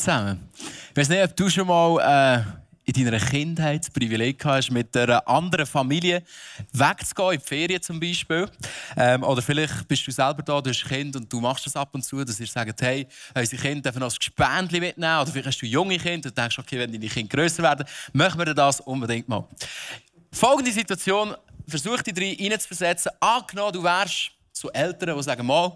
Zusammen. Ich weiß nicht, ob du schon mal äh, in deiner Kindheit das Privileg hast, mit einer anderen Familie wegzugehen, in die Ferien zum Beispiel. Ähm, oder vielleicht bist du selber da, du hast ein Kind und du machst das ab und zu, dass ihr sagt, hey, unsere Kinder dürfen noch ein Gespendli mitnehmen. Oder vielleicht hast du junge Kinder und denkst, okay, wenn deine Kinder grösser werden, machen wir das unbedingt mal. Folgende Situation, versuch dich rein zu versetzen. Angenommen, du wärst so Eltern, die sagen, mal,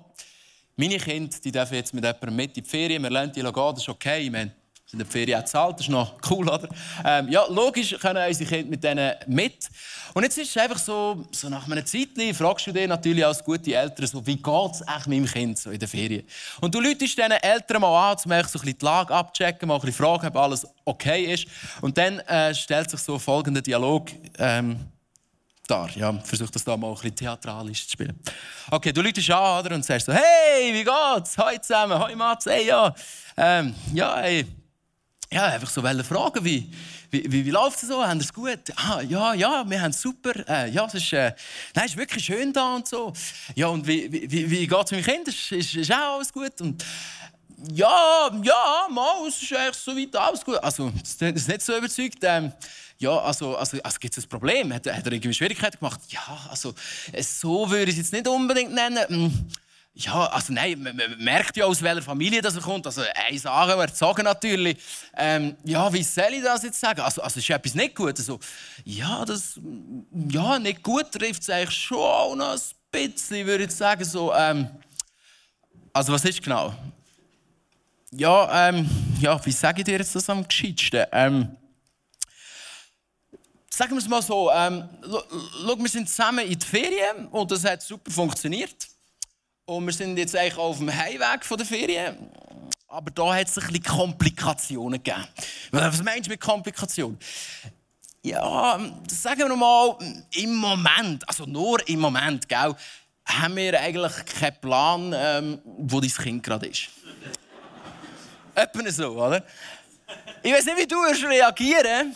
meine Kinder die dürfen jetzt mit jemandem mit in die Ferien, wir lernen die gehen, das ist okay. Ich meine, sind die Ferien auch zahlt, das ist noch cool, oder? Ähm, ja, logisch können unsere Kinder mit denen mit. Und jetzt ist es einfach so, so nach einer Zeit fragst du dich natürlich als gute Eltern, so, wie geht es meinem Kind so in der Ferien? Und du läutest diesen Eltern mal an, um so die Lage abchecken, mal ein bisschen fragen, ob alles okay ist. Und dann äh, stellt sich so folgender Dialog ähm, dar. Ja, versuch das da mal ein bisschen theatralisch zu spielen. Okay, du läutest an oder, und sagst so, hey, wie geht's? Hoi zusammen, hoi Mats, hey, ja. Ähm, ja, hey. Ja, einfach so fragen, wie, wie, wie, wie läuft es so? Haben es gut? Ah, ja, ja, wir haben es super. Äh, ja, es ist, äh, nein, es ist wirklich schön da und so. Ja, und wie, wie, wie geht es meinem Kind? Ist, ist, ist auch alles gut? Und, ja, ja, mal, es ist eigentlich so weit alles gut. Also, das ist nicht so überzeugt. Ähm, ja, also, also, also gibt es ein Problem? Hat, hat er irgendwie Schwierigkeiten gemacht? Ja, also, so würde ich es jetzt nicht unbedingt nennen. Hm, ja, also nein, man, man merkt ja, aus welcher Familie das er kommt. Also, eine Sache sagen natürlich. Ähm, ja, wie soll ich das jetzt sagen? Also, also ist etwas nicht gut? Also, ja, das, ja, nicht gut trifft es eigentlich schon noch ein bisschen, würde ich sagen. So, ähm, also, was ist genau? Ja, ähm, ja, wie sage ich dir jetzt das am gescheitsten? Ähm, sagen wir es mal so, ähm, schau, wir sind zusammen in die Ferien und das hat super funktioniert. Und wir sind jetzt eigentlich auf dem Heimweg von der Ferien. Aber da hat es ein bisschen Komplikationen gegeben. Was meinst du mit Komplikationen? Ja, sagen wir mal, im Moment, also nur im Moment, gell, haben wir eigentlich keinen Plan, ähm, wo dein Kind gerade ist. Etwa so, oder? Ich weiß nicht, wie du reagieren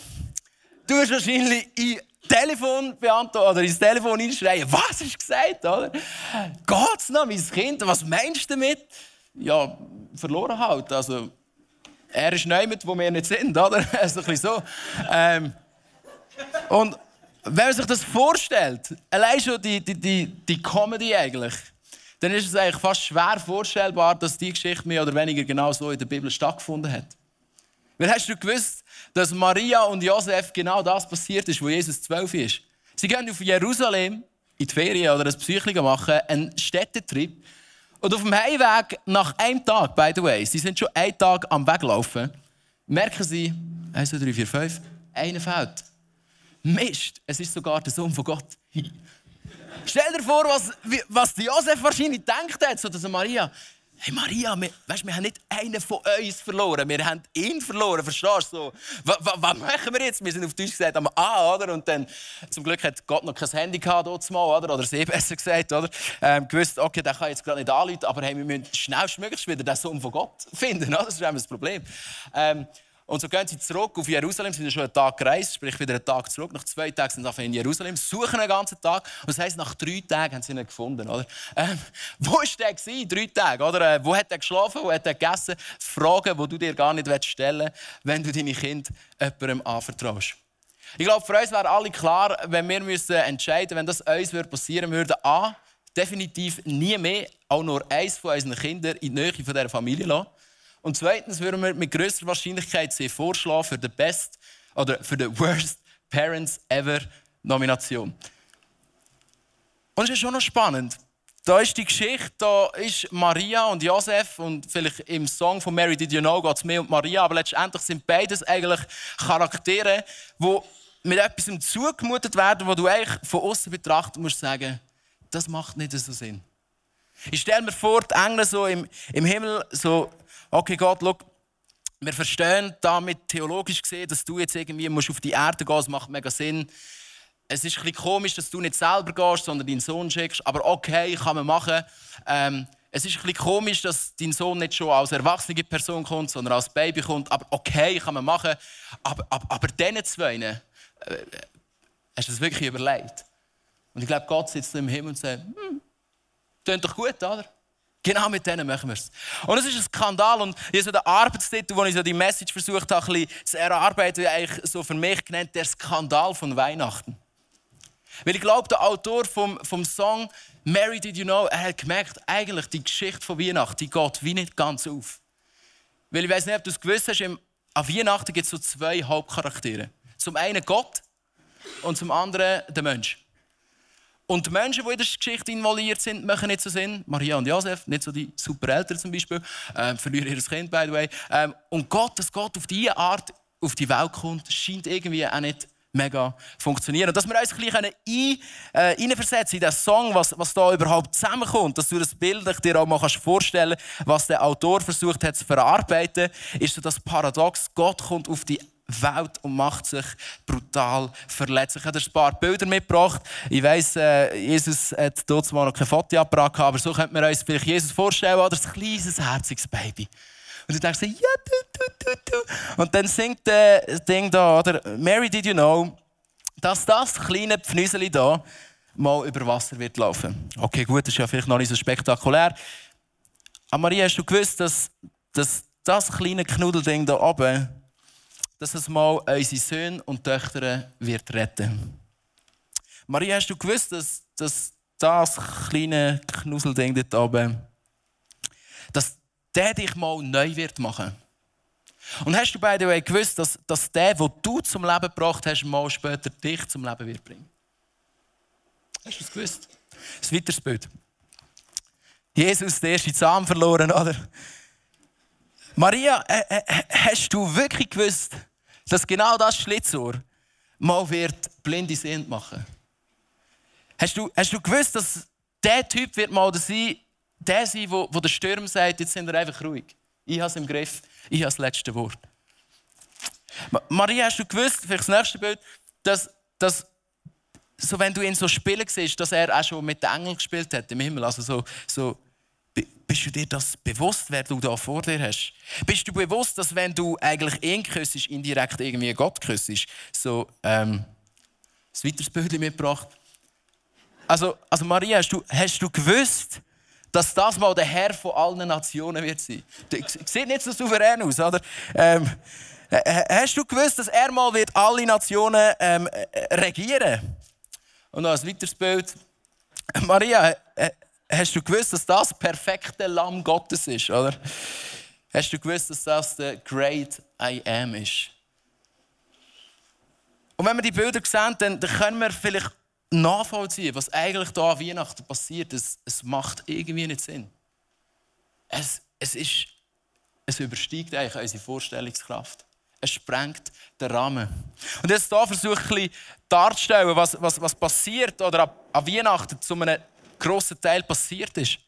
Du wirst wahrscheinlich in Telefon beantworten oder ins Telefon einschreien. Was du gesagt, oder? Geht's noch, mein Kind? Was meinst du damit? Ja, verloren halt. Also, er ist niemand, wo wir nicht sind, oder? so ein bisschen so. Ähm, und wenn man sich das vorstellt, allein schon die, die, die, die Comedy eigentlich, dann ist es eigentlich fast schwer vorstellbar, dass die Geschichte mehr oder weniger genau so in der Bibel stattgefunden hat. Weil hast du gewusst, dass Maria und Josef genau das passiert ist, wo Jesus zwölf ist? Sie gehen auf Jerusalem in die Ferien oder ein Psychiker machen, einen Städtetrip. Und auf dem Heimweg nach einem Tag, by the way, sie sind schon einen Tag am Weglaufen, merken sie, 1, 2, 3, 4, 5, einer fehlt. Mist, es ist sogar der Sohn von Gott. Stell dir vor, was, was Josef wahrscheinlich gedacht hat, so dass Maria, Hey Maria, wir, weißt, wir haben nicht einen von uns verloren, wir haben ihn verloren, verstehst du? So, was, machen wir jetzt? Wir sind auf Deutsch gesagt am A, oder? Und dann, zum Glück hat Gott noch kein Handy gehabt, mal, oder? Oder sie besser gesagt, oder? Ähm, gewusst, okay, der kann jetzt gerade nicht anrufen, aber hey, wir müssen schnellstmöglich wieder den Sohn von Gott finden, oder? Das ist das Problem. Ähm, und so gehen sie zurück auf Jerusalem, sind schon einen Tag gereist, sprich wieder einen Tag zurück. Nach zwei Tagen sind sie in Jerusalem, suchen einen ganzen Tag. Und das heisst, nach drei Tagen haben sie ihn gefunden. Oder? Ähm, wo war der gewesen, drei Tage? Oder? Äh, wo hat er geschlafen? Wo hat er gegessen? Fragen, die du dir gar nicht stellen willst, wenn du deine Kinder jemandem anvertraust. Ich glaube, für uns wäre alle klar, wenn wir müssen entscheiden wenn das uns passieren würde, A, definitiv nie mehr auch nur eins von unseren Kindern in die Nähe von dieser Familie lassen. Und zweitens würden wir mit größter Wahrscheinlichkeit sie vorschlagen für die Best oder für die Worst Parents Ever Nomination. Und es ist schon noch spannend. da ist die Geschichte, da ist Maria und Josef und vielleicht im Song von Mary Did You Know geht es mehr um Maria, aber letztendlich sind beides eigentlich Charaktere, die mit etwas zugemutet werden, wo du eigentlich von außen betrachtet musst sagen, das macht nicht so Sinn. Ich stelle mir vor, die Engel so im, im Himmel, so, okay Gott, schau, wir verstehen damit theologisch gesehen, dass du jetzt irgendwie musst auf die Erde gehen musst, das macht mega Sinn es ist ein komisch, dass du nicht selber gehst, sondern deinen Sohn schickst. Aber okay, kann man machen. Ähm, es ist ein komisch, dass dein Sohn nicht schon als erwachsene Person kommt, sondern als Baby kommt. Aber okay, kann man machen. Aber, aber, aber diesen zwei, äh, hast du das wirklich überlegt? Und ich glaube, Gott sitzt im Himmel und sagt, hm, klingt doch gut, oder? Genau mit denen machen wir es. Und es ist ein Skandal. Und ich so den Arbeitstitel, wo ich so die Message versucht habe, ein bisschen zu erarbeiten, eigentlich so für mich genannt, der Skandal von Weihnachten. Weil ich glaube, der Autor vom, vom Song Mary Did You Know, er hat gemerkt, eigentlich die Geschichte von Weihnachten, die geht wie nicht ganz auf. Weil ich weiß nicht, ob du es gewusst hast, an Weihnachten gibt es so zwei Hauptcharaktere. Zum einen Gott und zum anderen der Mensch. Und die Menschen, die in der Geschichte involviert sind, machen nicht so Sinn. Maria und Josef, nicht so die super Eltern zum Beispiel, äh, verlieren ihr Kind, by the way. Ähm, und Gott, dass Gott auf diese Art auf die Welt kommt, scheint irgendwie auch nicht mega funktionieren. Und dass wir uns ein bisschen äh, in den Song, was, was da überhaupt zusammenkommt, dass du das Bild dir auch mal vorstellen kannst, was der Autor versucht hat zu verarbeiten, ist so das Paradox, Gott kommt auf die Welt und macht sich brutal verletzlich. Ich habe ein paar Bilder mitgebracht. Ich weiss, äh, Jesus hat dort mal noch kein Fotoapparat aber so könnte man uns vielleicht Jesus vorstellen, oder ein kleines, herziges Baby. Und du denkst, ja, du, du, du, du. Und dann singt das Ding da, oder? Mary, did you know, dass das kleine Pfnüseli da mal über Wasser wird laufen? Okay, gut, das ist ja vielleicht noch nicht so spektakulär. Aber Maria, hast du gewusst, dass, dass das kleine Knuddelding da oben, dass es mal unsere Söhne und Töchter wird retten? Maria, hast du gewusst, dass, dass das kleine Knusselding dort oben, dass der dich mal neu wird machen. Und hast du by the way gewusst, dass, dass der, den du zum Leben gebracht hast, mal später dich zum Leben wird bringen? Hast du es gewusst? Ein weiteres Bild. Jesus, der erste Zahn verloren, oder? Maria, äh, äh, hast du wirklich gewusst, dass genau das Schlitzohr mal wird blinde Sehend machen? Hast du, hast du gewusst, dass der Typ wird mal sein, der sein, wo, wo der Sturm sagt, jetzt sind wir einfach ruhig. Ich habe es im Griff, ich habe das letzte Wort. Maria, hast du gewusst, vielleicht das nächste Bild, dass, dass so, wenn du ihn so spielen siehst, dass er auch schon mit den Engeln gespielt hat im Himmel. Also so, so, bist du dir das bewusst, wer du da vor dir hast? Bist du bewusst, dass wenn du eigentlich ihn küsst, indirekt irgendwie Gott küsst? So, ähm, ein weiteres Bild mitgebracht. Also, also Maria, hast du, hast du gewusst, dass das mal der Herr von allen Nationen wird sein. Sieht nicht so souverän aus, oder? Ähm, hast du gewusst, dass er mal wird alle Nationen ähm, regieren? Und noch ein weiteres Bild. Maria, hast du gewusst, dass das perfekte Lamm Gottes ist, oder? Hast du gewusst, dass das der Great I Am ist? Und wenn wir die Bilder sehen, dann, können wir vielleicht nachvollziehen, was eigentlich da an Weihnachten passiert. Es, es macht irgendwie nicht Sinn. Es, es, ist, es übersteigt eigentlich unsere Vorstellungskraft. Es sprengt den Rahmen. Und jetzt hier versuche ich darzustellen, was, was, was passiert oder an Weihnachten zu einem grossen Teil passiert ist.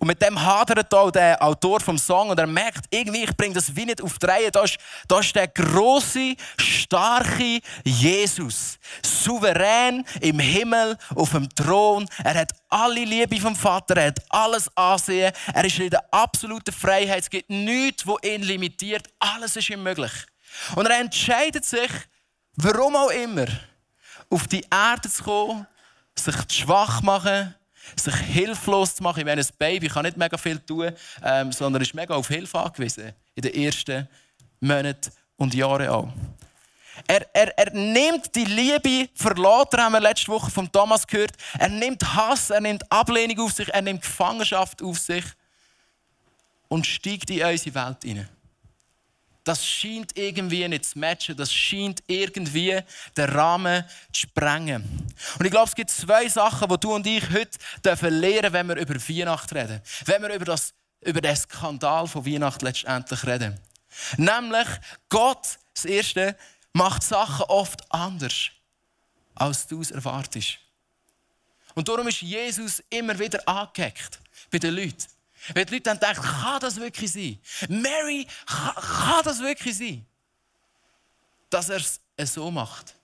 Und mit dem hadert auch der Autor vom Song und er merkt, irgendwie, ich bringe das wie nicht auf die Reihe. Da ist, da ist der große, starke Jesus. Souverän im Himmel, auf dem Thron. Er hat alle Liebe vom Vater, er hat alles Ansehen. Er ist in der absoluten Freiheit. Es gibt nichts, wo ihn limitiert. Alles ist ihm möglich. Und er entscheidet sich, warum auch immer, auf die Erde zu kommen, sich schwach machen, sich hilflos zu machen. Ich meine, ein Baby kann nicht mega viel tun, ähm, sondern ist mega auf Hilfe angewiesen in den ersten Monaten und Jahren auch. Er, er, er nimmt die Liebe verlassen, haben wir letzte Woche von Thomas gehört. Er nimmt Hass, er nimmt Ablehnung auf sich, er nimmt Gefangenschaft auf sich und steigt in unsere Welt hinein. Das scheint irgendwie nicht zu matchen, das scheint irgendwie den Rahmen zu sprengen. Und ich glaube, es gibt zwei Sachen, die du und ich heute lernen dürfen, wenn wir über Weihnachten reden. Wenn wir über, das, über den Skandal von Weihnachten letztendlich reden. Nämlich, Gott, das Erste, macht Sachen oft anders, als du es erwartest. Und darum ist Jesus immer wieder angehackt bei den Leuten. Wenn die Leute dann denken, kann das wirklich sein? Mary, kann, kann das wirklich sein? Dass er es so macht.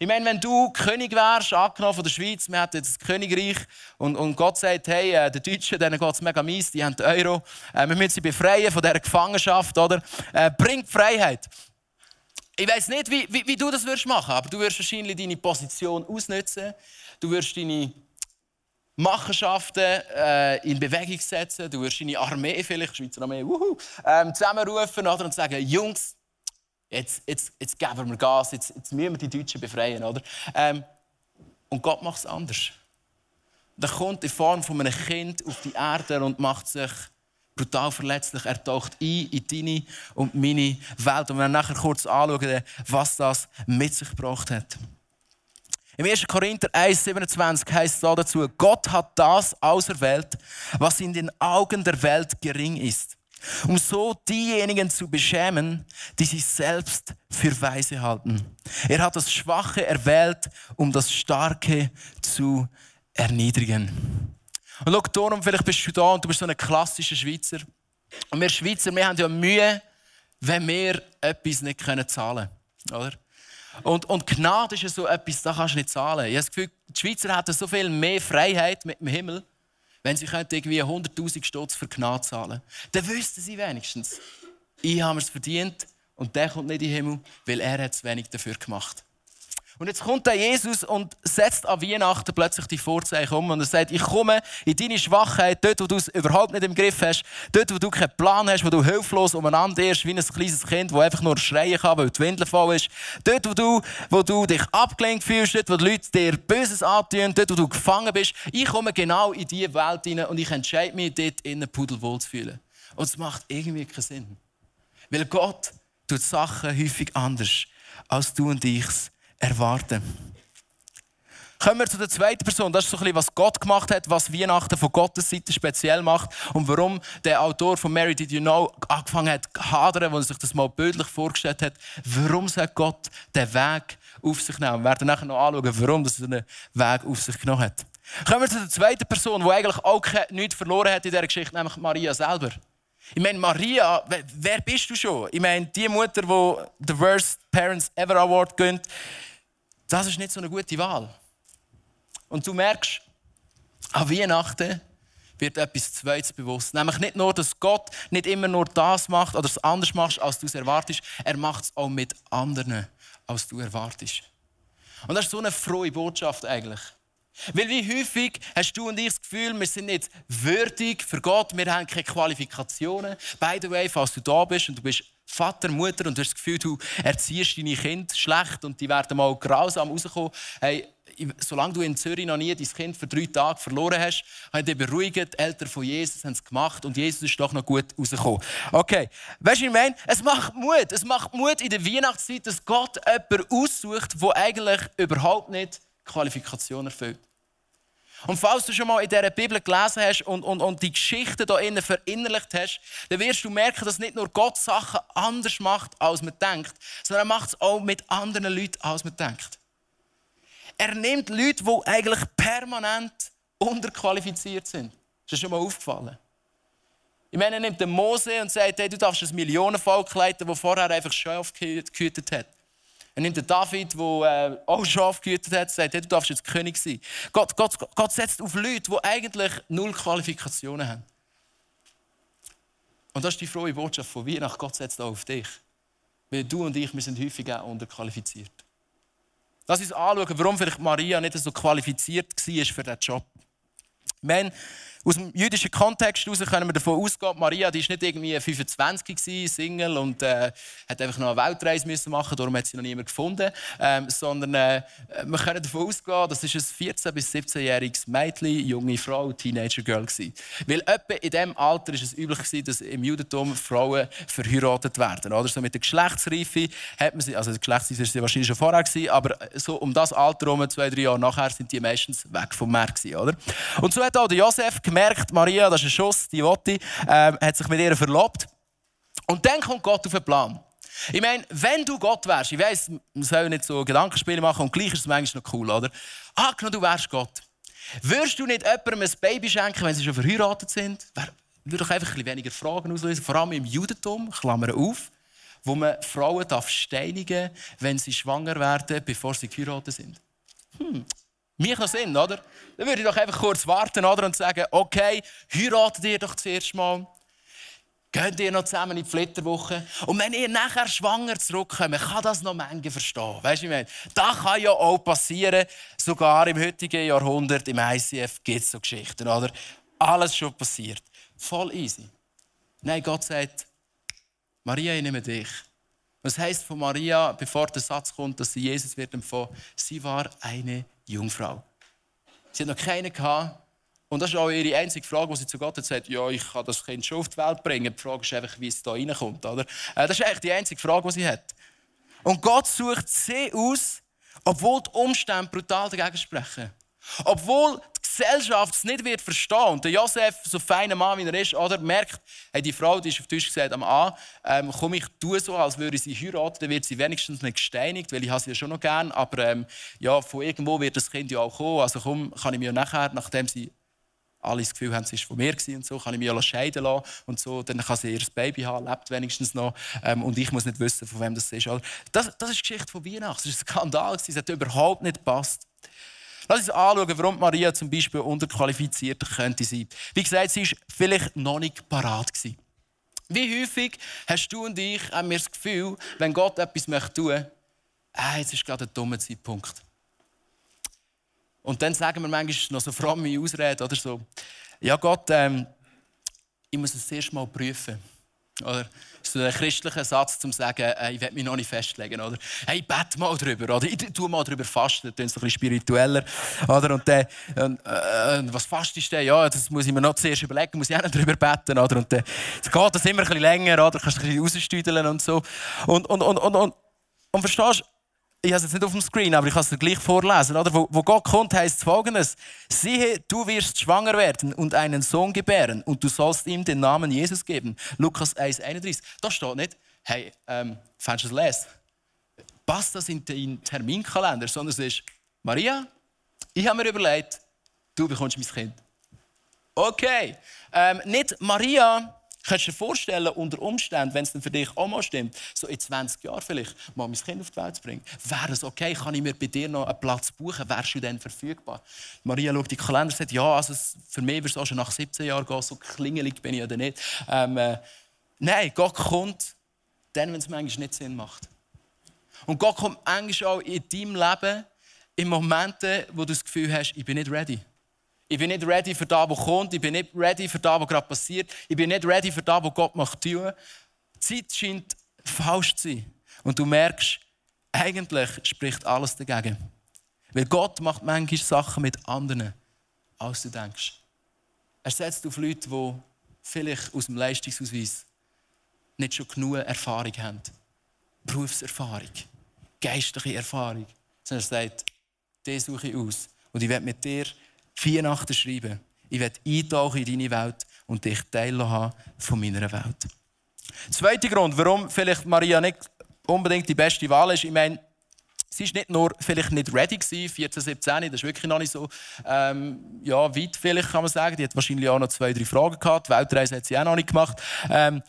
Ich meine, wenn du König wärst, angenommen von der Schweiz, wir hätten das Königreich und, und Gott sagt, hey, äh, den Deutschen, denen geht es mega mies, die haben den Euro, äh, wir müssen sie befreien von dieser Gefangenschaft, oder? Äh, bringt Freiheit. Ich weiß nicht, wie, wie, wie, du das würdest machen, aber du wirst wahrscheinlich deine Position ausnutzen, du wirst deine Machenschaften äh, in Bewegung setzen. Du wirst deine Armee, vielleicht Schweizer Armee, wuhu, ähm, zusammenrufen oder, und sagen, Jungs, jetzt, jetzt, jetzt geben wir Gas, jetzt, jetzt müssen wir die Deutschen befreien. Oder? Ähm, und Gott macht es anders. Er kommt in Form von einem Kind auf die Erde und macht sich brutal verletzlich. Er taucht ein in deine und meine Welt. Und wir werden nachher kurz anschauen, was das mit sich gebracht hat. Im 1. Korinther 1,27 heißt es dazu, Gott hat das auserwählt, was in den Augen der Welt gering ist, um so diejenigen zu beschämen, die sich selbst für weise halten. Er hat das Schwache erwählt, um das Starke zu erniedrigen. Und schau, darum, vielleicht bist du da und du bist so ein klassischer Schweizer. Und wir Schweizer, wir haben ja Mühe, wenn wir etwas nicht zahlen können. Oder? Und, und Gnade ist ja so etwas, das kannst du nicht zahlen. Ich habe das Gefühl, die Schweizer hätten so viel mehr Freiheit mit dem Himmel, wenn sie irgendwie 100'000 Stutz für Gnade zahlen Dann wüssten sie wenigstens, ich habe es verdient und der kommt nicht in den Himmel, weil er hat es wenig dafür gemacht. Und jetzt kommt der Jesus und setzt an Weihnachten plötzlich die Vorzeichen um und er sagt, ich komme in deine Schwachheit, dort, wo du es überhaupt nicht im Griff hast, dort, wo du keinen Plan hast, wo du hilflos umeinander irrst, wie ein kleines Kind, das einfach nur schreien kann, weil die Windel voll ist. Dort, wo du, wo du dich abgelenkt fühlst, dort, wo die Leute dir Böses antun, dort, wo du gefangen bist. Ich komme genau in diese Welt hinein und ich entscheide mich, dort innen pudelwohl zu fühlen. Und es macht irgendwie keinen Sinn. Weil Gott tut Sachen häufig anders, als du und ich es erwarten. Kommen wir zu der zweiten Person. Das ist so ein bisschen, was Gott gemacht hat, was Weihnachten von Gottes Seite speziell macht und warum der Autor von Mary Did You Know angefangen hat zu hadern, als er sich das mal bildlich vorgestellt hat. Warum sagt Gott den Weg auf sich nehmen? Wir werden nachher noch anschauen, warum er den Weg auf sich genommen hat. Kommen wir zu der zweiten Person, die eigentlich auch nichts verloren hat in dieser Geschichte, nämlich Maria selber. Ich meine, Maria, wer bist du schon? Ich meine, die Mutter, die The Worst Parents Ever Award gönnt, das ist nicht so eine gute Wahl. Und du merkst, an Weihnachten wird etwas Zweites bewusst. Nämlich nicht nur, dass Gott nicht immer nur das macht oder es anders macht, als du es erwartest. Er macht es auch mit anderen, als du erwartest. Und das ist so eine frohe Botschaft eigentlich. Weil wie häufig hast du und ich das Gefühl, wir sind nicht würdig für Gott, wir haben keine Qualifikationen. By the way, falls du da bist und du bist Vater, Mutter und du hast das Gefühl, du erziehst deine Kinder schlecht und die werden mal grausam rauskommen. Hey, solange du in Zürich noch nie dein Kind für drei Tage verloren hast, haben dich beruhigt, die Eltern von Jesus haben es gemacht und Jesus ist doch noch gut rausgekommen. Okay, weißt du, ich meine, es macht Mut. Es macht Mut in der Weihnachtszeit, dass Gott jemanden aussucht, der eigentlich überhaupt nicht Qualifikationen erfüllt. Und falls du schon mal in dieser Bibel gelesen hast und, und, und die Geschichte da innen verinnerlicht hast, dann wirst du merken, dass nicht nur Gott Sachen anders macht, als man denkt, sondern er macht es auch mit anderen Leuten, als man denkt. Er nimmt Leute, die eigentlich permanent unterqualifiziert sind. Ist das schon mal aufgefallen? Ich meine, er nimmt den Mose und sagt, hey, du darfst ein Millionenvolk leiten, das vorher einfach Schaf gehütet hat. Er nimmt den David, der äh, auch Schaf gehütet hat, und sagt, hey, du darfst jetzt König sein. Gott, Gott, Gott setzt auf Leute, die eigentlich null Qualifikationen haben. Und das ist die frohe Botschaft von Weihnachten. Gott setzt auch auf dich. Weil du und ich, wir sind häufig auch unterqualifiziert. Lass uns anschauen, warum vielleicht Maria nicht so qualifiziert war für diesen Job. Wir aus dem jüdischen Kontext heraus können wir davon ausgehen, Maria die ist nicht irgendwie 25 gewesen, Single und äh, hat einfach noch eine Weltreise müssen machen, darum hat sie noch niemand gefunden, ähm, sondern äh, wir können davon ausgehen, das ist ein 14 bis 17-jähriges Mädchen, junge Frau, Teenager Girl gewesen. Weil etwa in diesem Alter ist es üblich gewesen, dass im Judentum Frauen verheiratet werden, oder so mit der Geschlechtsreife hat man sie, also die Geschlechtsreife ist sie wahrscheinlich schon vorher gewesen, aber so um das Alter herum, zwei drei Jahre nachher, sind die meistens weg vom Meer gewesen, oder? Und so hat auch der Josef gemerkt merkt, Maria, das ist ein Schuss, die Wotti, ähm, hat sich mit ihr verlobt. Und dann kommt Gott auf den Plan. Ich meine, wenn du Gott wärst, ich weiss, man soll nicht so Gedankenspiele machen und gleich ist es manchmal noch cool, oder? Ah, genau, du wärst Gott. Würdest du nicht jemandem ein Baby schenken, wenn sie schon verheiratet sind? Würde doch einfach ein weniger Fragen auslösen, vor allem im Judentum, Klammer auf, wo man Frauen darf steinigen wenn sie schwanger werden, bevor sie geheiratet sind. Hm, mich noch Sinn, oder? Dann würde ich doch einfach kurz warten oder? und sagen, okay, heiratet ihr doch zuerst mal. Geht ihr noch zusammen in die Flitterwoche? Und wenn ihr nachher schwanger zurückkommt, kann das noch Menge verstehen. Weißt du, ich meine, das kann ja auch passieren. Sogar im heutigen Jahrhundert, im ICF, gibt es so Geschichten, oder? Alles schon passiert. Voll easy. Nein, Gott sagt, Maria, ich nehme dich. Was heißt von Maria, bevor der Satz kommt, dass sie Jesus wird empfohlen? Sie war eine Jungfrau. Sie hat noch keine gehabt. Und das ist auch ihre einzige Frage, die sie zu Gott hat ja, ich kann das Kind schon auf die Welt bringen. Die Frage ist einfach, wie es da reinkommt. Oder? Äh, das ist eigentlich die einzige Frage, die sie hat. Und Gott sucht sie aus, obwohl die Umstände brutal dagegen sprechen. Obwohl Gesellschaft es nicht wird verstehen und der Josef, so feiner Mann wie er ist, oder, merkt, hey, die Frau die ist auf Tisch gesagt am A, ähm, komm, ich tue so, als würde sie heiraten, dann wird sie wenigstens nicht gesteinigt, weil ich sie ja schon noch gern, aber ähm, ja, von irgendwo wird das Kind ja auch kommen, also komm, kann ich mir nachher, nachdem sie alle das Gefühl haben, sie war von mir und so, kann ich mich scheiden lassen und so, dann kann sie ihr Baby haben, lebt wenigstens noch ähm, und ich muss nicht wissen, von wem das ist. Das, das ist die Geschichte von Weihnachten, das ist ein Skandal, es hat überhaupt nicht gepasst. Lass uns anschauen, warum Maria zum Beispiel unterqualifiziert könnte sein. Wie gesagt, sie war vielleicht noch nicht parat. Wie häufig hast du und ich haben wir das Gefühl, wenn Gott etwas tun möchte, ah, jetzt ist gerade ein dummer Zeitpunkt. Und dann sagen wir manchmal noch so fromme Ausrede oder so, ja Gott, ähm, ich muss es erst mal prüfen. Oder so ein christlicher Satz, um zu sagen, äh, ich will mich noch nicht festlegen. Oder? Hey, bett mal drüber. Oder? Ich tue mal drüber fasten. Das ist ein bisschen spiritueller. Oder? Und dann, äh, was fastest du? Ja, das muss ich mir noch zuerst überlegen. Muss ich auch noch drüber beten. Oder? Und dann geht das immer ein bisschen länger. Oder? Kannst du ein bisschen rausstüdeln und so. Und, und, und, und, und, und verstehst du? Ich habe es jetzt nicht auf dem Screen, aber ich kann es dir gleich vorlesen. Oder? Wo, wo Gott kommt, heißt es folgendes: Siehe, du wirst schwanger werden und einen Sohn gebären und du sollst ihm den Namen Jesus geben. Lukas 1,31. Da steht nicht, hey, ähm, fändest du es lesen? Passt das in deinen Terminkalender? Sondern es ist, Maria, ich habe mir überlegt, du bekommst mein Kind. Okay. Ähm, nicht Maria, Kannst du dir vorstellen, unter Umständen, wenn es dann für dich auch mal stimmt, so in 20 Jahren vielleicht mal mein Kind auf die Welt zu bringen, wäre es okay, kann ich mir bei dir noch einen Platz buchen, wärst du dann verfügbar? Maria schaut die Kalender und sagt, ja, also für mich wird es auch schon nach 17 Jahren gehen, so klingelig bin ich oder nicht. Ähm, äh, nein, Gott kommt dann, wenn es manchmal nicht Sinn macht. Und Gott kommt manchmal auch in deinem Leben in Momenten, wo du das Gefühl hast, ich bin nicht ready. Ich bin nicht ready für das, was kommt. Ich bin nicht ready für das, was gerade passiert. Ich bin nicht ready für das, was Gott macht. Die Zeit scheint falsch zu sein. Und du merkst, eigentlich spricht alles dagegen. Weil Gott macht manchmal Sachen mit anderen, als du denkst. Er setzt auf Leute, die vielleicht aus dem Leistungsausweis nicht schon genug Erfahrung haben. Berufserfahrung, geistliche Erfahrung. Sondern er sagt, den suche ich aus. Und ich werde mit dir Weihnachten schreiben. Ich werde eintauchen in deine Welt und dich teilhaben von meiner Welt. Zweiter Grund, warum vielleicht Maria nicht unbedingt die beste Wahl ist, ich meine, sie ist nicht nur vielleicht nicht ready gewesen, 14, 17, das ist wirklich noch nicht so ähm, ja, weit vielleicht kann man sagen. Die hat wahrscheinlich auch noch zwei, drei Fragen gehabt. Die Weltreise hat sie auch noch nicht gemacht. Ähm,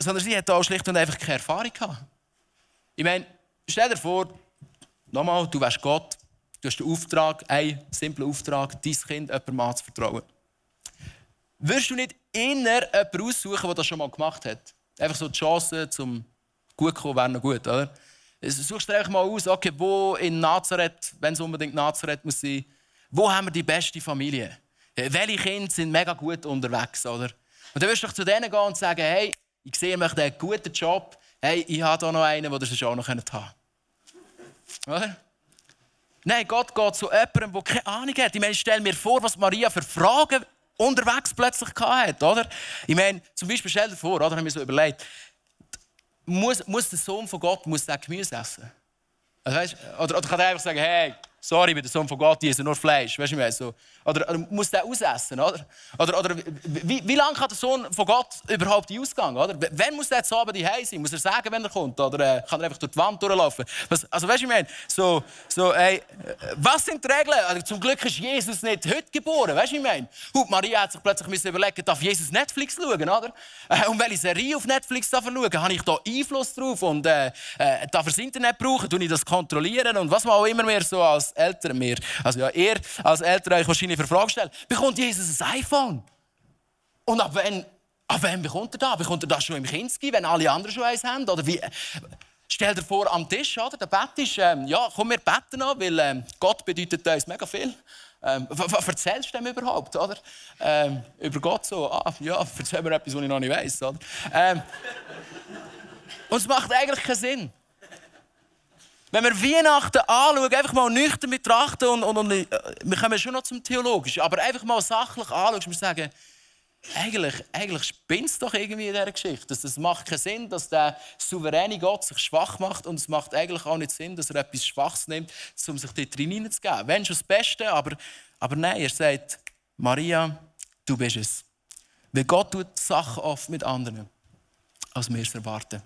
sondern sie hat auch schlicht und einfach keine Erfahrung gehabt. Ich meine, stell dir vor, nochmal, du wärst Gott, Du hast den Auftrag, einen simplen Auftrag, dein Kind jemandem anzuvertrauen. Würdest du nicht inner jemanden aussuchen, der das schon mal gemacht hat? Einfach so die Chance zum gut kommen, wäre noch gut, oder? Suchst du einfach mal aus, okay, wo in Nazareth, wenn es unbedingt Nazareth muss sein, wo haben wir die beste Familie? Welche Kinder sind mega gut unterwegs, oder? Und dann wirst du doch zu denen gehen und sagen, hey, ich sehe, ihr macht einen guten Job. Hey, ich habe hier noch einen, den ihr auch noch haben könnt. Oder? Nein, Gott geht zu jemandem, der keine Ahnung hat. Ich meine, stell mir vor, was Maria für Fragen unterwegs plötzlich hatte, oder? Ich meine, zum Beispiel, stell dir vor, oder, habe ich mir so überlegt, muss, muss der Sohn von Gott muss Gemüse essen? Also, weißt, oder, oder kann er einfach sagen, hey, sorry, ich bin der Sohn von Gott, die essen nur Fleisch. Weißt du, ich so. Oder, oder muss der ausessen, oder? Oder, oder wie, wie lange kann der Sohn von Gott überhaupt Ausgang, oder? Wann muss der jetzt Abend die sein? Muss er sagen, wenn er kommt? Oder äh, kann er einfach durch die Wand durchlaufen? Was, also, weißt du, ich meine, so, so, ey, was sind die Regeln? Also, zum Glück ist Jesus nicht heute geboren, weißt du, ich meine? Maria hat sich plötzlich überlegen, darf Jesus Netflix schauen, oder? Äh, und welche Serie auf Netflix darf er schauen? Habe ich da Einfluss drauf? Und äh, äh, darf er das Internet brauchen? Tue ich das kontrollieren? Und was man auch immer mehr so als Eltern mir, also ja, ihr als Eltern euch wahrscheinlich für Frage stellt, bekommt Jesus ein iPhone? Und ab wann, ab wann bekommt er das? Bekommt er das schon im Kinski, wenn alle anderen schon eins haben? Oder wie? Stell dir vor, am Tisch, oder? der Bett ist, ähm, ja, komm, wir beten an, weil ähm, Gott bedeutet uns mega viel. Ähm, was erzählst du dem überhaupt, oder? Ähm, über Gott so, ah, ja, erzähl mir etwas, was ich noch nicht weiss, oder? Ähm, und es macht eigentlich keinen Sinn. Wenn wir Weihnachten anschauen, einfach mal nüchtern betrachten und, und, und äh, wir kommen schon noch zum Theologischen, aber einfach mal sachlich anschauen, wir sagen, eigentlich, eigentlich es doch irgendwie in dieser Geschichte. Es macht keinen Sinn, dass der souveräne Gott sich schwach macht und es macht eigentlich auch nicht Sinn, dass er etwas Schwaches nimmt, um sich dort hineinzugeben. Wenn schon das Beste, aber, aber nein, er sagt, Maria, du bist es. Weil Gott tut Sachen oft mit anderen, als wir es erwarten.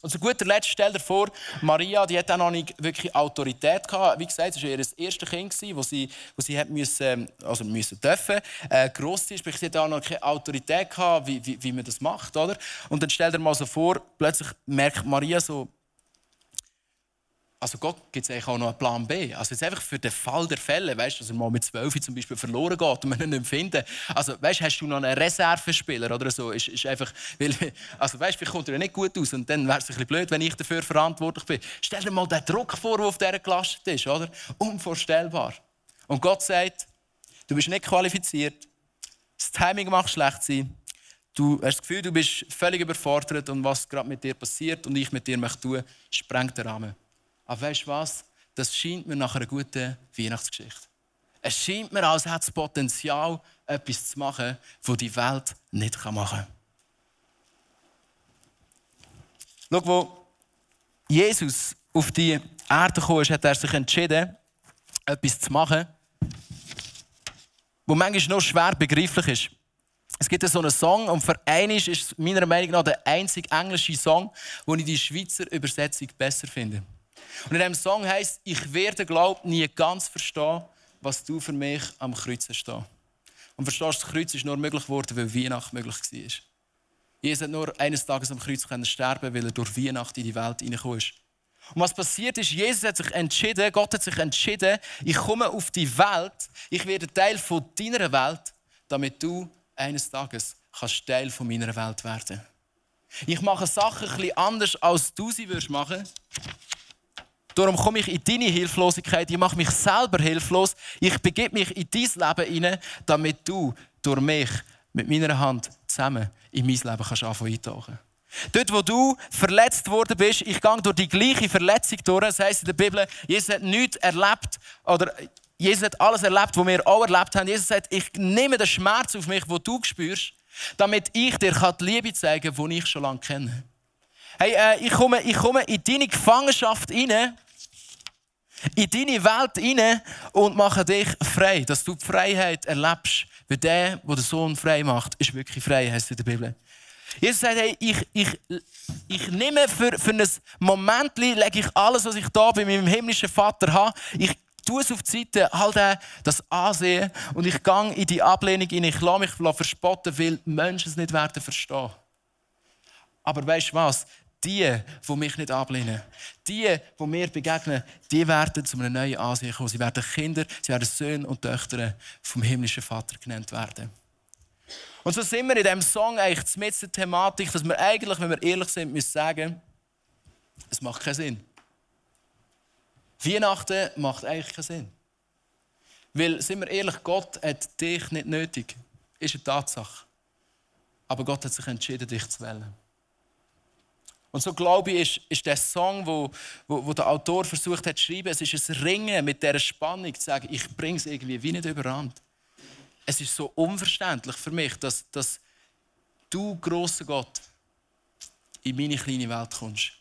Und zu guter Letzt stell dir vor, Maria, die hat auch noch nicht wirklich Autorität gehabt. Wie gesagt, es war ihr erstes Kind, das sie, das sie hat müssen, also müssen dürfen. Äh, gross ist, sie hat auch noch keine Autorität gehabt, wie, wie, wie man das macht, oder? Und dann stell dir mal so vor, plötzlich merkt Maria so, also Gott gibt es eigentlich auch noch einen Plan B. Also jetzt einfach für den Fall der Fälle, weißt dass er mal mit 12 zum Beispiel verloren geht und man ihn nicht finden. Also weißt, hast du noch einen Reservespieler oder so? Ist, ist einfach, weil, also weißt, vielleicht kommt er nicht gut aus und dann wäre es ein bisschen blöd, wenn ich dafür verantwortlich bin. Stell dir mal den Druck vor, der auf dieser gelastet ist, oder? Unvorstellbar. Und Gott sagt, du bist nicht qualifiziert, das Timing macht schlecht sein, du hast das Gefühl, du bist völlig überfordert und was gerade mit dir passiert und ich mit dir möchte tun, sprengt den Rahmen. Aber weißt du was? Das scheint mir nach einer guten Weihnachtsgeschichte. Es scheint mir, als hätte es Potenzial, etwas zu machen, das die Welt nicht machen kann. Schau, wo Jesus auf die Erde kam, hat er sich entschieden, etwas zu machen, wo manchmal noch schwer begreiflich ist. Es gibt so einen Song und für einen ist es meiner Meinung nach der einzige englische Song, den ich die Schweizer Übersetzung besser finde. Und in diesem Song heißt, ich werde, glaub, nie ganz verstehen, was du für mich am Kreuz hast. Und verstehst, das Kreuz ist nur möglich geworden, weil Weihnachten möglich war. Jesus hat nur eines Tages am Kreuz sterben weil er durch Weihnachten in die Welt hineingekommen. Und was passiert ist, Jesus hat sich entschieden, Gott hat sich entschieden, ich komme auf die Welt, ich werde Teil von deiner Welt, damit du eines Tages kannst Teil von meiner Welt werden. Ich mache Sachen bisschen anders, als du sie würdest machen. Darum komme ich in deine Hilflosigkeit, ich mache mich selber hilflos, ich begebe mich in dein Leben hinein, damit du durch mich mit meiner Hand zusammen in mein Leben kannst anfangen eintauchen. Dort, wo du verletzt worden bist, ich gehe durch die gleiche Verletzung durch. Das heisst in der Bibel, Jesus hat nichts erlebt, oder Jesus hat alles erlebt, was wir auch erlebt haben. Jesus sagt, ich nehme den Schmerz auf mich, den du spürst, damit ich dir die Liebe zeigen kann, die ich schon lange kenne. Hey, äh, ich, komme, ich komme in deine Gefangenschaft hinein in deine Welt hinein und mache dich frei, dass du die Freiheit erlebst. Weil der, der den Sohn frei macht, ist wirklich frei, heißt es in der Bibel. Jesus sagt, hey, ich, ich, ich nehme für, für ein Moment, lege ich alles, was ich da bei meinem himmlischen Vater habe, ich tue es auf die Seite, halt das Ansehen und ich gehe in die Ablehnung hinein. Ich lasse mich verspotten, weil Menschen es nicht werden verstehen. Aber weißt du was? Die, die mich nicht ablehnen, die, die mir begegnen, die werden zu einem neuen Ansehen kommen. Sie werden Kinder, sie werden Söhne und Töchter vom himmlischen Vater genannt werden. Und so sind wir in diesem Song eigentlich mit der Thematik, dass wir eigentlich, wenn wir ehrlich sind, müssen sagen, es macht keinen Sinn. Weihnachten macht eigentlich keinen Sinn. Weil, sind wir ehrlich, Gott hat dich nicht nötig. Ist eine Tatsache. Aber Gott hat sich entschieden, dich zu wählen. Und so glaube ich, ist, ist der Song, wo, wo, wo, der Autor versucht hat zu schreiben, es ist ein Ringen mit dieser Spannung, zu sagen, ich bringe es irgendwie wie nicht überrand. Es ist so unverständlich für mich, dass, dass du, großer Gott, in meine kleine Welt kommst.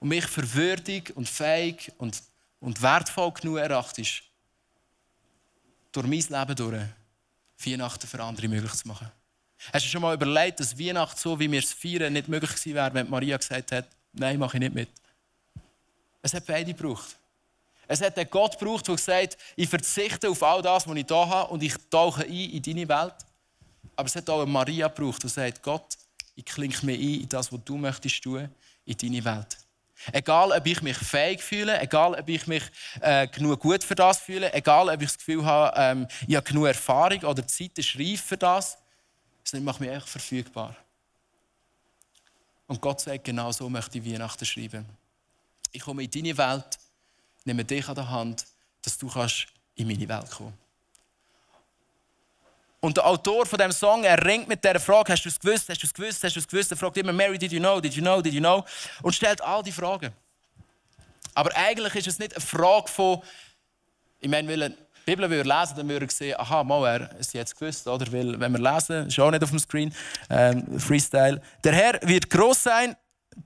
Und mich für würdig und fähig und, und wertvoll genug erachtest, durch mein Leben durch Weihnachten für andere möglich zu machen. Hast du schon mal überlegt, dass Weihnachten so, wie wir es feiern, nicht möglich gewesen wäre, wenn Maria gesagt hat, nein, mache ich nicht mit. Es hat beide gebraucht. Es hat einen Gott gebraucht, der gesagt ich verzichte auf all das, was ich hier habe und ich tauche ein in deine Welt. Aber es hat auch eine Maria gebraucht, die sagt, Gott, ich klinke mir ein in das, was du möchtest tun, in deine Welt. Egal, ob ich mich fähig fühle, egal, ob ich mich äh, genug gut für das fühle, egal, ob ich das Gefühl habe, ähm, ich habe genug Erfahrung oder die Zeit ist reif für das, sondern ich mache mich echt verfügbar. Und Gott sagt, genau so möchte ich Weihnachten schreiben. Ich komme in deine Welt, nehme dich an der Hand, dass du kannst in meine Welt kommen Und der Autor von dem Song, er ringt mit der Frage, hast du es gewusst, hast du es gewusst, hast du es gewusst? Er fragt immer, Mary, did you know, did you know, did you know? Und stellt all die Fragen. Aber eigentlich ist es nicht eine Frage von, ich meine, Bibel würde lesen, dann würde ich sehen, aha, mal, er ist jetzt gewusst, oder? Weil, wenn wir lesen, ist auch nicht auf dem Screen, ähm, Freestyle. Der Herr wird groß sein,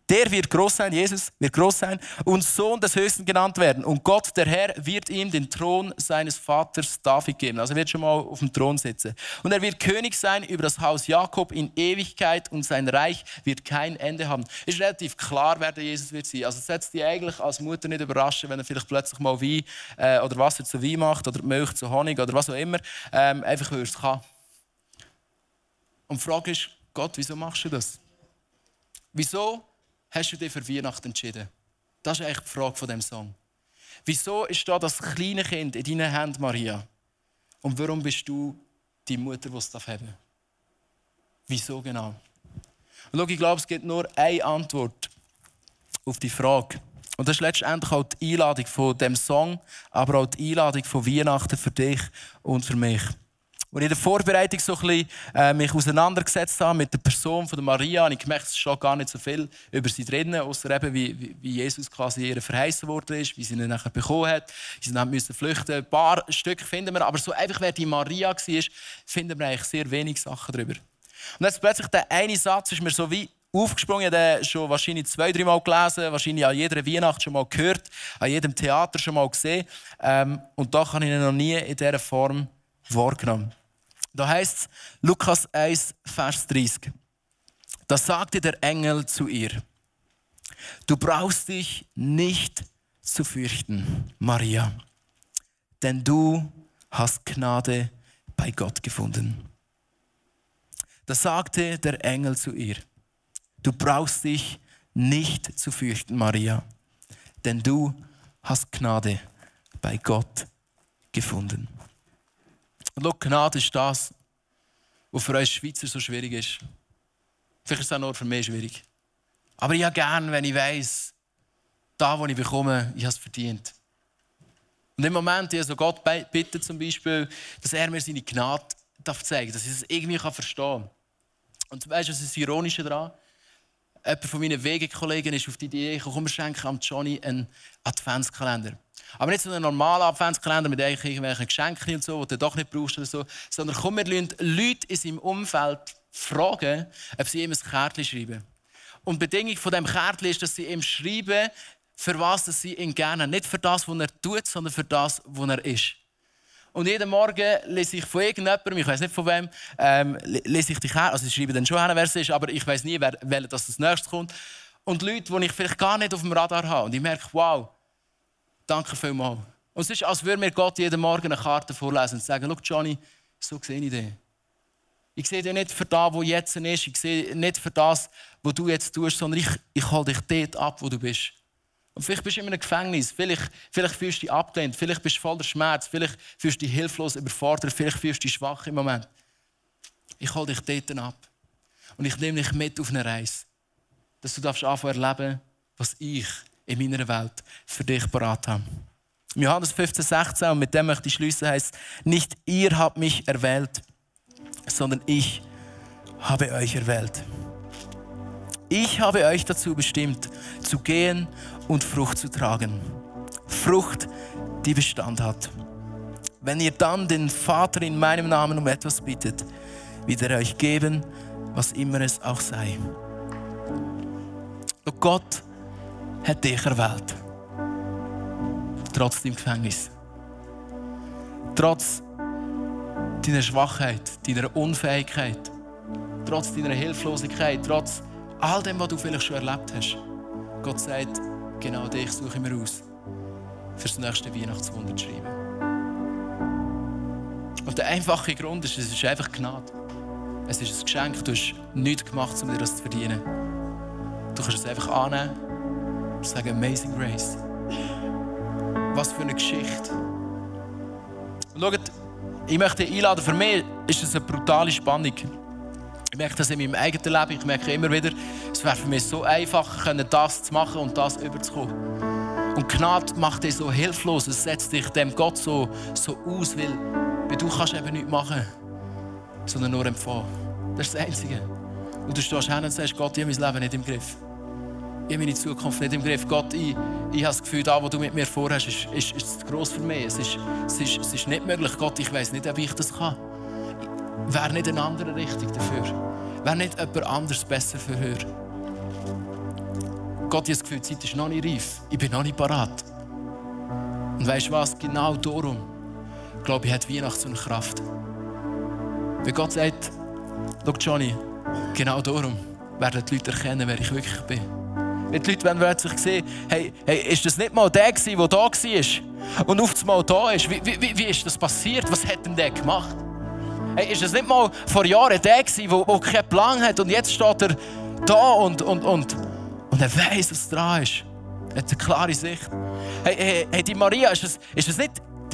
der wird groß sein, Jesus wird groß sein und Sohn des Höchsten genannt werden. Und Gott, der Herr, wird ihm den Thron seines Vaters David geben. Also er wird schon mal auf dem Thron sitzen. Und er wird König sein über das Haus Jakob in Ewigkeit und sein Reich wird kein Ende haben. Ist relativ klar, wer der Jesus wird sein. Also setzt dich eigentlich als Mutter nicht überraschen, wenn er vielleicht plötzlich mal Wein äh, oder Wasser zu Wein macht oder Milch zu Honig oder was auch immer. Ähm, einfach, es kann. Und die Frage ist, Gott, wieso machst du das? Wieso hast du dich für Weihnachten entschieden? Das ist eigentlich die Frage von dem Song. Wieso ist da das kleine Kind in deinen Händen, Maria? Und warum bist du die Mutter, die es haben darf? Wieso genau? Und schau, ich glaube, es gibt nur eine Antwort auf die Frage. Und das ist letztendlich auch die Einladung von dem Song, aber auch die Einladung von Weihnachten für dich und für mich. Als ich in der Vorbereitung so ein bisschen, äh, mich auseinandergesetzt habe mit der Person von Maria, habe ich gemerkt, es steht gar nicht so viel über sie drinnen, außer eben, wie, wie Jesus quasi ihr verheißen worden ist, wie sie ihn nachher bekommen hat, sie dann müssen flüchten. Ein paar Stücke finden wir, aber so einfach, wer die Maria war, finden wir eigentlich sehr wenig Sachen darüber. Und jetzt plötzlich der eine Satz ist mir so wie aufgesprungen, ich habe den schon wahrscheinlich zwei, drei Mal gelesen, wahrscheinlich an jeder Weihnacht schon mal gehört, an jedem Theater schon mal gesehen. Ähm, und da habe ich ihn noch nie in dieser Form wahrgenommen. Da heißt es, Lukas 1, Vers 30. Da sagte der Engel zu ihr, du brauchst dich nicht zu fürchten, Maria, denn du hast Gnade bei Gott gefunden. Da sagte der Engel zu ihr, du brauchst dich nicht zu fürchten, Maria, denn du hast Gnade bei Gott gefunden. Und schau, Gnade ist das, was für uns Schweizer so schwierig ist. Vielleicht ist es auch nur für mich schwierig. Aber ich habe gerne, wenn ich weiss, da, wo ich bekomme, ich habe es verdient. Und im Moment, ich so Gott bitte zum Beispiel, dass er mir seine Gnade darf zeigen dass ich es irgendwie verstehen kann. Und weißt du, was ist das Ironische daran? Jemand von meinen Wegekollegen ist auf die Idee gekommen, wir schenken am Johnny einen Adventskalender. Aber nicht so einen normalen Adventskalender mit irgendwelchen Geschenken und so, die du doch nicht brauchst oder so, sondern komm, wir lassen Leute in seinem Umfeld fragen, ob sie ihm ein Kärtchen schreiben. Und die Bedingung von dem Kärtchen ist, dass sie ihm schreiben, für was sie ihn gerne haben. Nicht für das, was er tut, sondern für das, was er ist. Und jeden Morgen lese ich von irgendjemandem, ich weiß nicht von wem, ähm, lese ich dich her. Also ich schreibe dann schon her, wer es ist, aber ich weiß nie, wer, wer das als nächstes kommt. Und Leute, die ich vielleicht gar nicht auf dem Radar habe. Und ich merke, wow, Danke vielmals. Und es ist, als würde mir Gott jeden Morgen eine Karte vorlesen und sagen, schau Johnny, so sehe ich dich. Ich sehe dich nicht für das, was jetzt ist. Ich sehe nicht für das, was du jetzt tust, sondern ich, ich hole dich dort ab, wo du bist. Und vielleicht bist du in einem Gefängnis, vielleicht, vielleicht fühlst du dich abgelehnt, vielleicht bist du voller Schmerz, vielleicht fühlst du dich hilflos überfordert, vielleicht fühlst du dich schwach im Moment. Ich hole dich dort ab. Und ich nehme dich mit auf eine Reise. Dass du darfst anfangen erleben, was ich in meiner Welt für dich parat haben. Johannes 15, 16, und mit dem möchte ich schließen, heißt, nicht ihr habt mich erwählt, sondern ich habe euch erwählt. Ich habe euch dazu bestimmt, zu gehen und Frucht zu tragen. Frucht, die Bestand hat. Wenn ihr dann den Vater in meinem Namen um etwas bittet, wird er euch geben, was immer es auch sei. Und Gott hat dich erwählt. Trotz deinem Gefängnis. Trotz deiner Schwachheit, deiner Unfähigkeit, trotz deiner Hilflosigkeit, trotz all dem, was du vielleicht schon erlebt hast. Gott sagt, genau dich suche ich mir aus, für das nächste Weihnachtswunder zu schreiben. Und der einfache Grund ist, es ist einfach Gnade. Es ist ein Geschenk, du hast nichts gemacht, um dir das zu verdienen. Du kannst es einfach annehmen und sagen, Amazing Grace. Was für eine Geschichte. Und schaut, ich möchte einladen, für mich ist es eine brutale Spannung. Ich merke das in meinem eigenen Leben. Ich merke immer wieder, es wäre für mich so einfach, das zu machen und das überzukommen. Und Gnade macht dich so hilflos. Es setzt dich dem Gott so, so aus, weil, weil du kannst eben nichts machen, sondern nur empfangen. Das ist das Einzige. Und du stehst hin und sagst, Gott, ich habe mein Leben nicht im Griff. Ich habe meine Zukunft nicht im Griff. Gott, ich, ich habe das Gefühl, da, was du mit mir vorhast, ist, ist, ist zu gross für mich. Es ist, es, ist, es ist nicht möglich. Gott, ich weiß nicht, ob ich das kann. Wäre nicht eine andere Richtung dafür? Wäre nicht jemand anderes besser für höher? Gott, ich habe das Gefühl, die Zeit ist noch nicht reif. Ich bin noch nicht parat. Und weißt du was? Genau darum, glaube ich, hat Weihnachten so eine Kraft. Weil Gott sagt, schau Johnny, genau darum werden die Leute erkennen, wer ich wirklich bin. Wenn die Leute werden plötzlich sehen, hey, hey, ist das nicht mal der der da war? Und auf einmal da ist. Wie, wie, wie ist das passiert? Was hat denn der gemacht? Hey, ist das nicht mal vor Jahren der der der keinen Plan hat und jetzt steht er da und, und, und, und er weiß, was dran ist. Er hat eine klare Sicht. Hey, hey, hey die Maria, ist das, ist das nicht...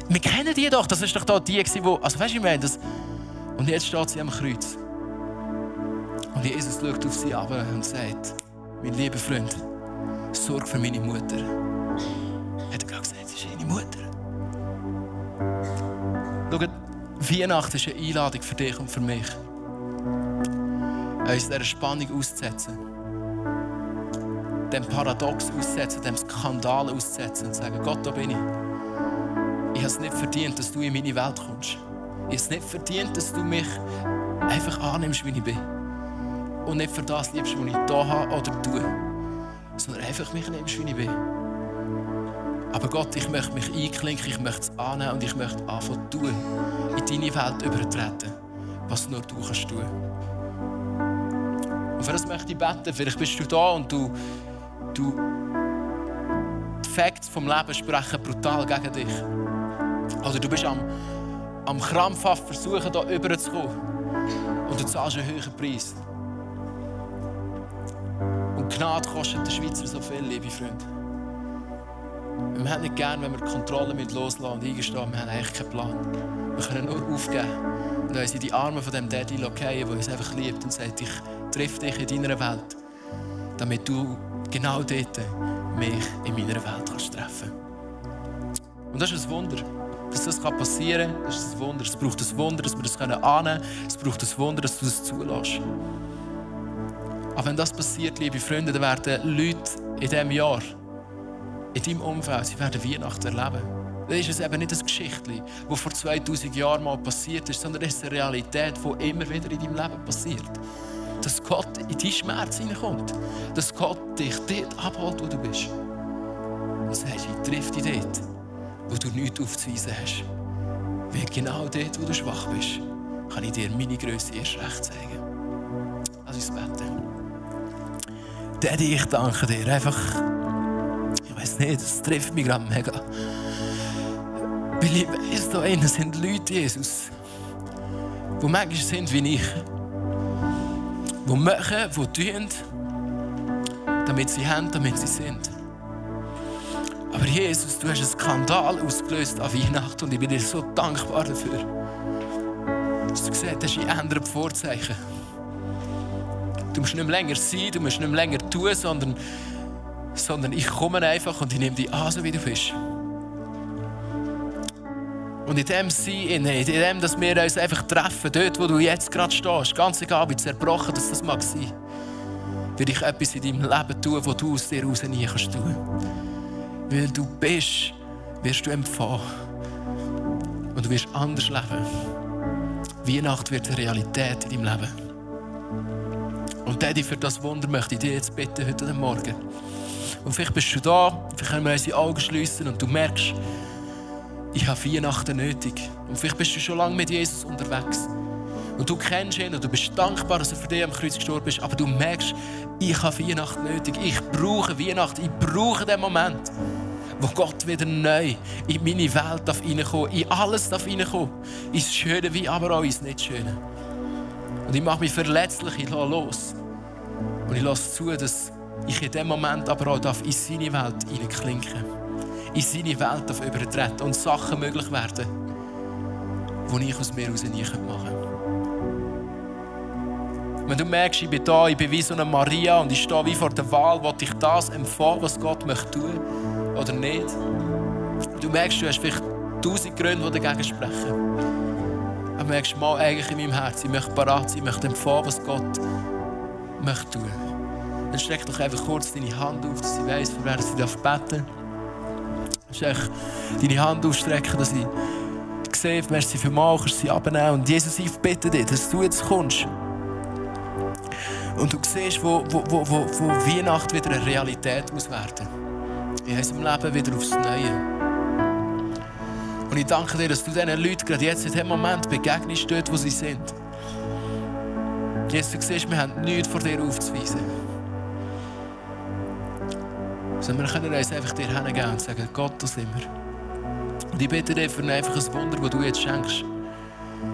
Wir kennen die doch, das ist doch da die, die... Also weißt du, ich meine, das... Und jetzt steht sie am Kreuz. Und Jesus schaut auf sie ab und sagt, mein lieber Freund, sorg für meine Mutter. Hat er gerade gesagt, sie ist deine Mutter. Schaut, Weihnachten ist eine Einladung für dich und für mich. Uns dieser Spannung auszusetzen. Dem Paradox auszusetzen, dem Skandal auszusetzen und zu sagen, Gott, da bin ich. Ich habe es nicht verdient, dass du in meine Welt kommst. Ich habe es nicht verdient, dass du mich einfach annimmst, wie ich bin. Und nicht für das liebst, was ich hier habe oder tue. Sondern einfach mich nimmst, wie ich bin. Aber Gott, ich möchte mich einklinken, ich möchte es annehmen und ich möchte anfangen tun. In deine Welt übertreten, was nur du kannst tun. Und für das möchte ich beten. Vielleicht bist du da und du, du die Facts vom Leben sprechen brutal gegen dich. Oder du bist am, am krampfhaft versuchen, hier rüberzukommen. Und du zahlst einen höheren Preis. Gnade kostet den Schweizer so viel, liebe Freunde. Wir haben nicht gern, wenn wir die Kontrolle mit loslassen und eingestehen, wir haben eigentlich keinen Plan. Wir können nur aufgeben und uns in die Arme von dem Daddy fallen, der uns einfach liebt und sagt, ich treffe dich in deiner Welt, damit du genau dort mich in meiner Welt kannst treffen Und das ist ein Wunder. Dass das passieren kann, das ist ein Wunder. Es braucht ein Wunder, dass wir das annehmen können. Es braucht ein Wunder, dass du das zulässt. Aber wenn das passiert, liebe Freunde, dann werden Leute in diesem Jahr, in deinem Umfeld, sie werden Weihnachten erleben. Dann ist es eben nicht ein Geschichtchen, das vor 2000 Jahren mal passiert ist, sondern es ist eine Realität, die immer wieder in deinem Leben passiert. Dass Gott in deinen Schmerz hineinkommt. Dass Gott dich dort abholt, wo du bist. Und sagt, ich treffe dich dort, wo du nichts aufzuweisen hast. Weil genau dort, wo du schwach bist, kann ich dir meine Größe erst recht zeigen. Also ich bete. Daddy, ich danke dir. Einfach, ich weiß nicht, das trifft mich gerade mega. Weil ich weiss, da innen sind Leute, Jesus, die manchmal sind wie ich. Die machen, die tun, damit sie haben, damit sie sind. Aber Jesus, du hast einen Skandal ausgelöst an Weihnachten und ich bin dir so dankbar dafür. Dass du gesagt hast, ich ändere die Vorzeichen. Du musst nicht mehr länger sein, du musst nicht mehr länger tun, sondern, sondern ich komme einfach und ich nehme dich an, so wie du bist. Und in dem Sein, in dem, dass wir uns einfach treffen, dort, wo du jetzt gerade stehst, ganz egal, wie zerbrochen das, das mag sein, will ich etwas in deinem Leben tun, wo du aus dir raus nie kannst tun. Weil du bist, wirst du empfangen. Und du wirst anders leben. Weihnacht wird eine Realität in deinem Leben. Und Daddy, für das Wunder möchte ich dir jetzt bitten, heute Morgen. Und vielleicht bist du da, vielleicht können wir unsere Augen schließen und du merkst, ich habe Weihnachten nötig. Und vielleicht bist du schon lange mit Jesus unterwegs. Und du kennst ihn und du bist dankbar, dass er für dich am Kreuz gestorben ist. Aber du merkst, ich habe Weihnachten nötig. Ich brauche Weihnachten. Ich brauche den Moment, wo Gott wieder neu in meine Welt darf reinkommen In alles darf reinkommen. Ins Schöne wie aber auch ins Nicht-Schöne. Und ich mache mich verletzlich, los. Und ich lasse zu, dass ich in dem Moment aber auch darf in seine Welt hineinklinken. In seine Welt darf übertreten und Sachen möglich werden, die ich aus mir heraus nie machen kann. Wenn du merkst, ich bin da, ich bin wie so eine Maria und ich stehe wie vor der Wahl, will ich das empfangen, was Gott möchte tun oder nicht. Du merkst, du hast vielleicht tausend Gründe, die dagegen sprechen. Aber du merkst mal eigentlich in meinem Herzen, ich möchte parat sein, ich möchte empfangen, was Gott möchte tun. Dann streck doch einfach kurz deine Hand auf, dass ich weiss, von wer sie beten darf. Du kannst deine Hand aufstrecken, dass ich sehe, merci für mal, kannst sie abnehmen. Und Jesus, ich bitte dich, dass du jetzt kommst. Und du siehst, wo, wo, wo, wo, wo Weihnachten wieder eine Realität muss werden in unserem Leben wieder aufs Neue. Und ich danke dir, dass du diesen Leuten gerade jetzt in diesem Moment begegnest, dort, wo sie sind. Jesus, du siehst, wir haben nichts vor dir aufzuweisen. Sondern wir können uns einfach dir hingeben und sagen, Gott, da sind wir. Und ich bitte dir für einfach ein Wunder, das du jetzt schenkst,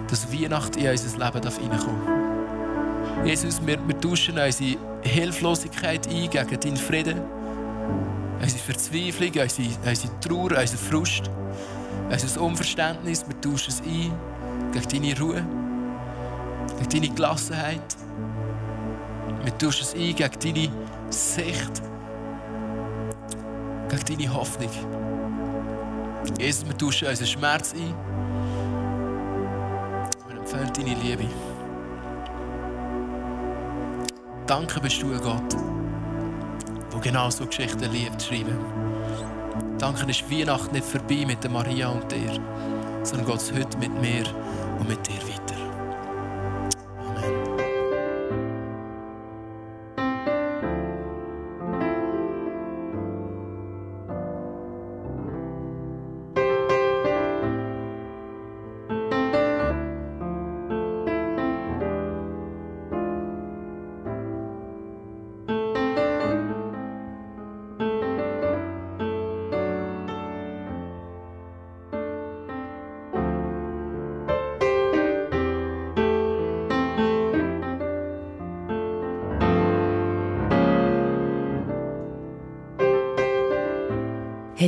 dass Weihnachten in unser Leben reinkommen darf. Jesus, wir, wir tauschen unsere Hilflosigkeit ein gegen deinen Frieden, unsere Verzweiflung, unsere, unsere Trauer, unseren Frust, unser Unverständnis. Wir tauschen es ein gegen deine Ruhe, gegen deine Gelassenheit. Wir tauschen es ein gegen deine Sicht, gegen deine Hoffnung. Jesus, wir tauschen unseren Schmerz ein. Wir empfehlen deine Liebe. Danke bist du, Gott, der genau so Geschichten liebt zu schreiben. Danke ist Weihnachten nicht vorbei mit der Maria und dir, sondern Gott heute mit mir und mit dir weiter.